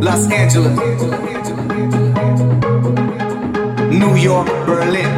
Los Angeles, New York, Berlin.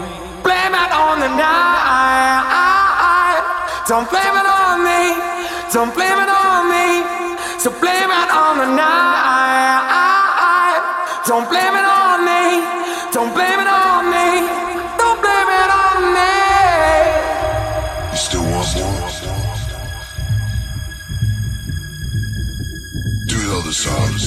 Blame it on the night. Don't blame it on me, don't blame it on me. So blame it on the night. Don't blame it on me, don't blame it on me. Don't blame it on me. You still want more? Do the other side.